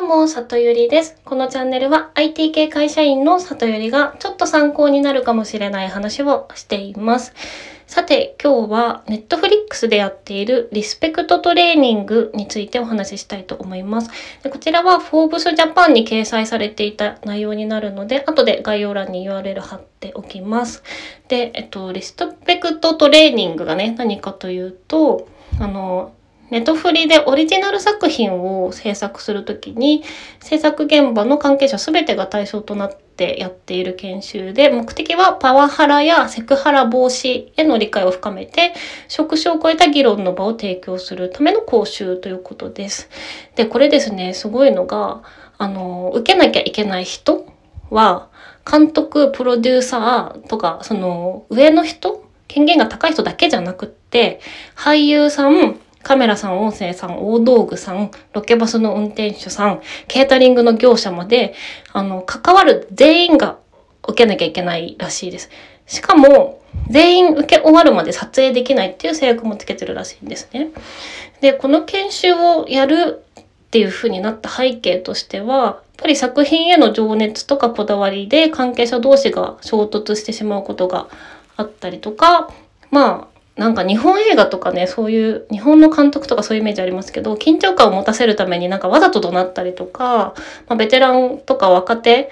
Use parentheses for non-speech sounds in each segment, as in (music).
どうも、里ゆりです。このチャンネルは IT 系会社員の里ゆりがちょっと参考になるかもしれない話をしています。さて、今日は Netflix でやっているリスペクトトレーニングについてお話ししたいと思います。でこちらは Forbes Japan に掲載されていた内容になるので、後で概要欄に URL 貼っておきます。で、えっと、リスペクトトレーニングがね、何かというと、あの、ネットフリでオリジナル作品を制作するときに、制作現場の関係者すべてが対象となってやっている研修で、目的はパワハラやセクハラ防止への理解を深めて、職種を超えた議論の場を提供するための講習ということです。で、これですね、すごいのが、あの、受けなきゃいけない人は、監督、プロデューサーとか、その、上の人権限が高い人だけじゃなくって、俳優さん、カメラさん、音声さん、大道具さん、ロケバスの運転手さん、ケータリングの業者まで、あの、関わる全員が受けなきゃいけないらしいです。しかも、全員受け終わるまで撮影できないっていう制約もつけてるらしいんですね。で、この研修をやるっていう風になった背景としては、やっぱり作品への情熱とかこだわりで関係者同士が衝突してしまうことがあったりとか、まあ、なんか日本映画とかね、そういう、日本の監督とかそういうイメージありますけど、緊張感を持たせるためになんかわざと怒鳴ったりとか、まあ、ベテランとか若手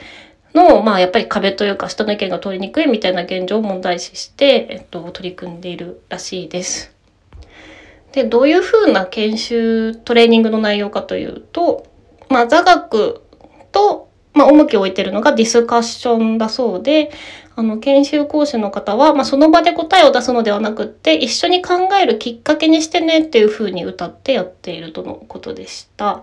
の、まあやっぱり壁というか人の意見が通りにくいみたいな現状を問題視して、えっと、取り組んでいるらしいです。で、どういうふうな研修、トレーニングの内容かというと、まあ座学と、まあ重きを置いてるのがディスカッションだそうで、あの、研修講師の方は、まあ、その場で答えを出すのではなくって、一緒に考えるきっかけにしてねっていう風に歌ってやっているとのことでした。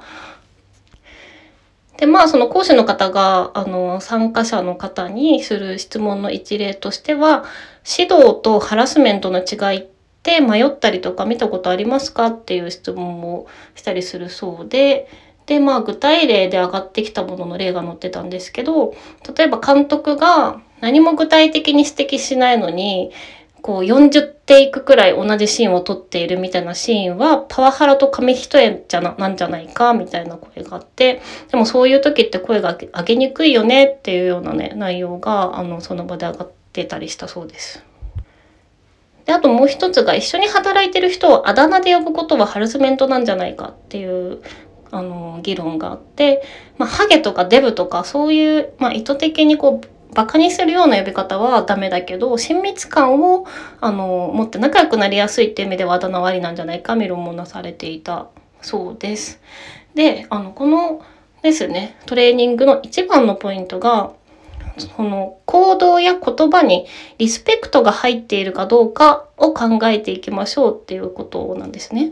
で、まあ、その講師の方が、あの、参加者の方にする質問の一例としては、指導とハラスメントの違いって迷ったりとか見たことありますかっていう質問をしたりするそうで、で、まあ、具体例で上がってきたものの例が載ってたんですけど、例えば監督が何も具体的に指摘しないのに、こう40テイクくらい同じシーンを撮っているみたいなシーンは、パワハラと紙一重じゃな、なんじゃないか、みたいな声があって、でもそういう時って声が上げにくいよねっていうようなね、内容が、あの、その場で上がってたりしたそうです。で、あともう一つが一緒に働いてる人をあだ名で呼ぶことはハラスメントなんじゃないかっていうあの議論があって、まあ、ハゲとかデブとかそういう、まあ、意図的にこうバカにするような呼び方はダメだけど親密感をあの持って仲良くなりやすいっていう意味ではあだ名はありなんじゃないか議論もなされていたそうです。であのこのですねトレーニングの一番のポイントがその行動や言葉にリスペクトが入っているかどうかを考えていきましょうっていうことなんですね。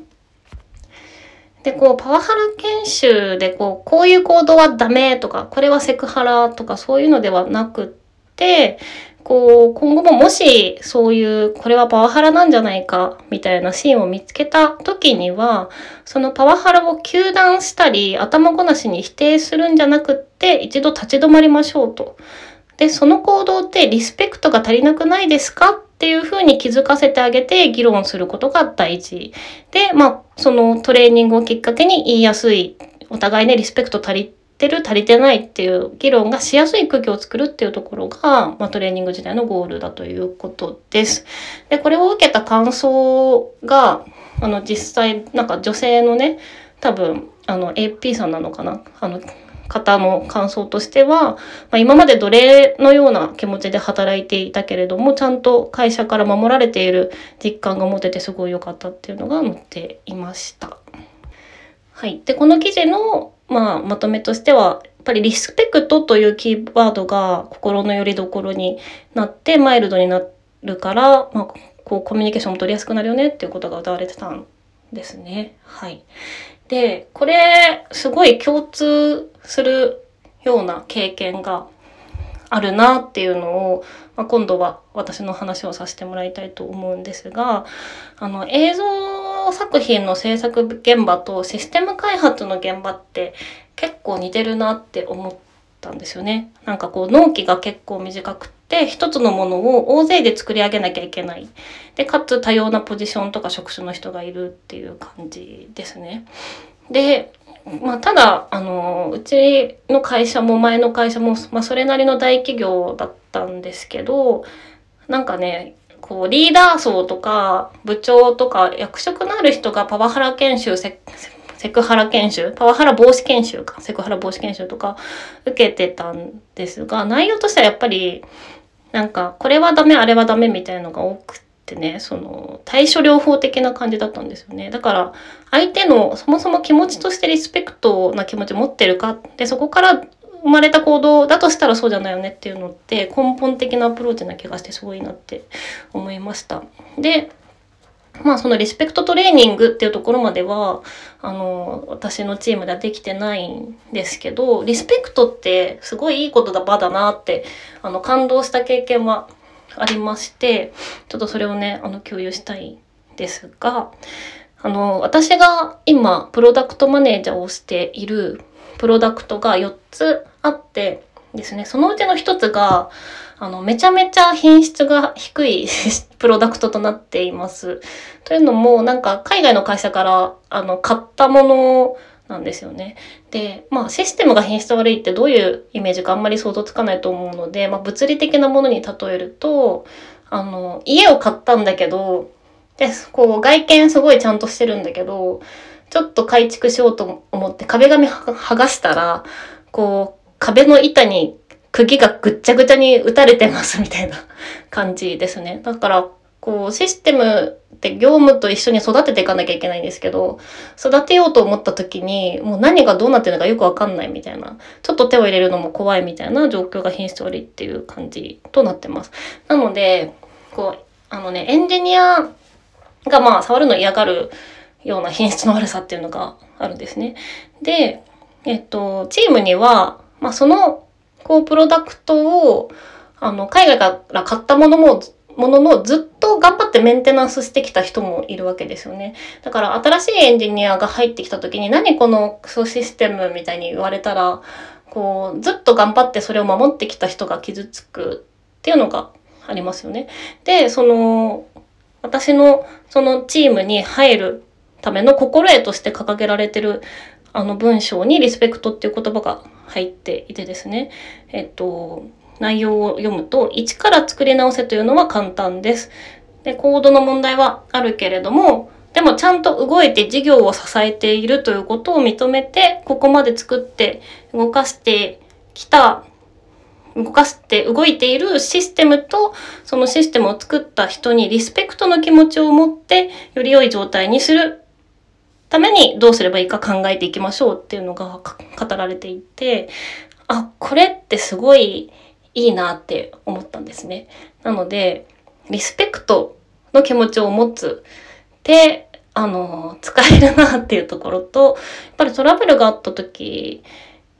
で、こう、パワハラ研修で、こう、こういう行動はダメとか、これはセクハラとか、そういうのではなくって、こう、今後ももし、そういう、これはパワハラなんじゃないか、みたいなシーンを見つけた時には、そのパワハラを糾弾したり、頭ごなしに否定するんじゃなくって、一度立ち止まりましょうと。で、その行動ってリスペクトが足りなくないですかっていうふうに気づかせてあげて議論することが大事。で、まあ、そのトレーニングをきっかけに言いやすい、お互いね、リスペクト足りてる、足りてないっていう議論がしやすい空気を作るっていうところが、まあ、トレーニング時代のゴールだということです。で、これを受けた感想が、あの、実際、なんか女性のね、多分、あの、AP さんなのかな？あの、方の感想としては、まあ、今まで奴隷のような気持ちで働いていたけれども、ちゃんと会社から守られている実感が持ててすごい良かったっていうのが載っていました。はい。で、この記事の、まあ、まとめとしては、やっぱりリスペクトというキーワードが心の拠り所になって、マイルドになるから、まあ、こう、コミュニケーションも取りやすくなるよねっていうことが歌われてたんですね。はい。で、これ、すごい共通するような経験があるなっていうのを、まあ、今度は私の話をさせてもらいたいと思うんですが、あの、映像作品の制作現場とシステム開発の現場って結構似てるなって思ったんですよね。なんかこう、納期が結構短くて、一つのものを大勢で作り上げなきゃいけない。で、かつ多様なポジションとか職種の人がいるっていう感じですね。で、まあ、ただあのうちの会社も前の会社も、まあ、それなりの大企業だったんですけどなんかねこうリーダー層とか部長とか役職のある人がパワハラ研修セセクハラ研修パワハラ防止研修かセクハラ防止研修とか受けてたんですが内容としてはやっぱりなんかこれはダメあれはダメみたいなのが多くってねその対処療法的な感じだったんですよねだから相手のそもそも気持ちとしてリスペクトな気持ち持ってるかでそこから生まれた行動だとしたらそうじゃないよねっていうのって根本的なアプローチな気がしてすごいなって思いました。でまあそのリスペクトトレーニングっていうところまではあの私のチームではできてないんですけどリスペクトってすごいいいことだ場だなってあの感動した経験はありましてちょっとそれをねあの共有したいんですがあの私が今プロダクトマネージャーをしているプロダクトが4つあってですね、そのうちの1つが、あの、めちゃめちゃ品質が低い (laughs) プロダクトとなっています。というのも、なんか海外の会社から、あの、買ったものなんですよね。で、まあ、システムが品質悪いってどういうイメージかあんまり想像つかないと思うので、まあ、物理的なものに例えると、あの、家を買ったんだけど、で、こう、外見すごいちゃんとしてるんだけど、ちょっと改築しようと思って壁紙剥がしたら、こう、壁の板に釘がぐっちゃぐちゃに打たれてますみたいな感じですね。だから、こう、システムって業務と一緒に育てていかなきゃいけないんですけど、育てようと思った時に、もう何がどうなってるのかよくわかんないみたいな、ちょっと手を入れるのも怖いみたいな状況が品質悪いっていう感じとなってます。なので、こう、あのね、エンジニアがまあ触るの嫌がるような品質の悪さっていうのがあるんですね。で、えっと、チームには、まあ、その、こう、プロダクトを、あの、海外から買ったものも、もののずっと頑張ってメンテナンスしてきた人もいるわけですよね。だから新しいエンジニアが入ってきた時に何このクソシステムみたいに言われたら、こう、ずっと頑張ってそれを守ってきた人が傷つくっていうのがありますよね。で、その、私のそのチームに入るための心得として掲げられてるあの文章にリスペクトっていう言葉が入っていてですね、えっと、内容を読むと、一から作り直せというのは簡単です。で、コードの問題はあるけれども、でもちゃんと動いて事業を支えているということを認めて、ここまで作って動かしてきた、動かして動いているシステムと、そのシステムを作った人にリスペクトの気持ちを持って、より良い状態にするためにどうすればいいか考えていきましょうっていうのが語られていて、あ、これってすごいいいなって思ったんですね。なので、リスペクトの気持ちを持つで、あの、使えるなっていうところと、やっぱりトラブルがあった時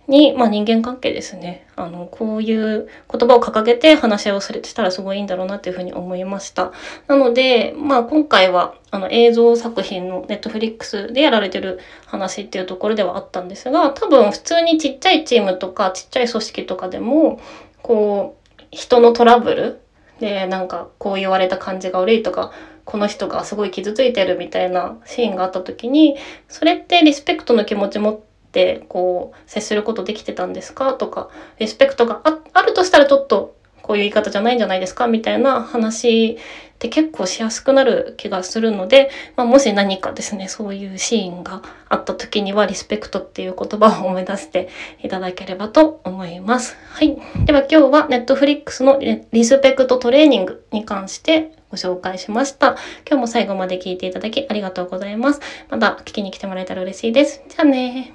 に、まあ人間関係ですね。あの、こういう言葉を掲げて話し合いをされてたらすごいいいんだろうなっていうふうに思いました。なので、まあ今回は、あの映像作品のネットフリックスでやられてる話っていうところではあったんですが、多分普通にちっちゃいチームとかちっちゃい組織とかでも、こう、人のトラブルで、なんかこう言われた感じが悪いとか、この人がすごい傷ついてるみたいなシーンがあった時に、それってリスペクトの気持ち持ってってこう接することできてたんですか？とかリスペクトがあるとしたらちょっとこういう言い方じゃないんじゃないですか？みたいな話って結構しやすくなる気がするので、まあ、もし何かですねそういうシーンがあった時にはリスペクトっていう言葉を思い出していただければと思います。はい。では今日は Netflix のリスペクトトレーニングに関してご紹介しました。今日も最後まで聞いていただきありがとうございます。また聞きに来てもらえたら嬉しいです。じゃあね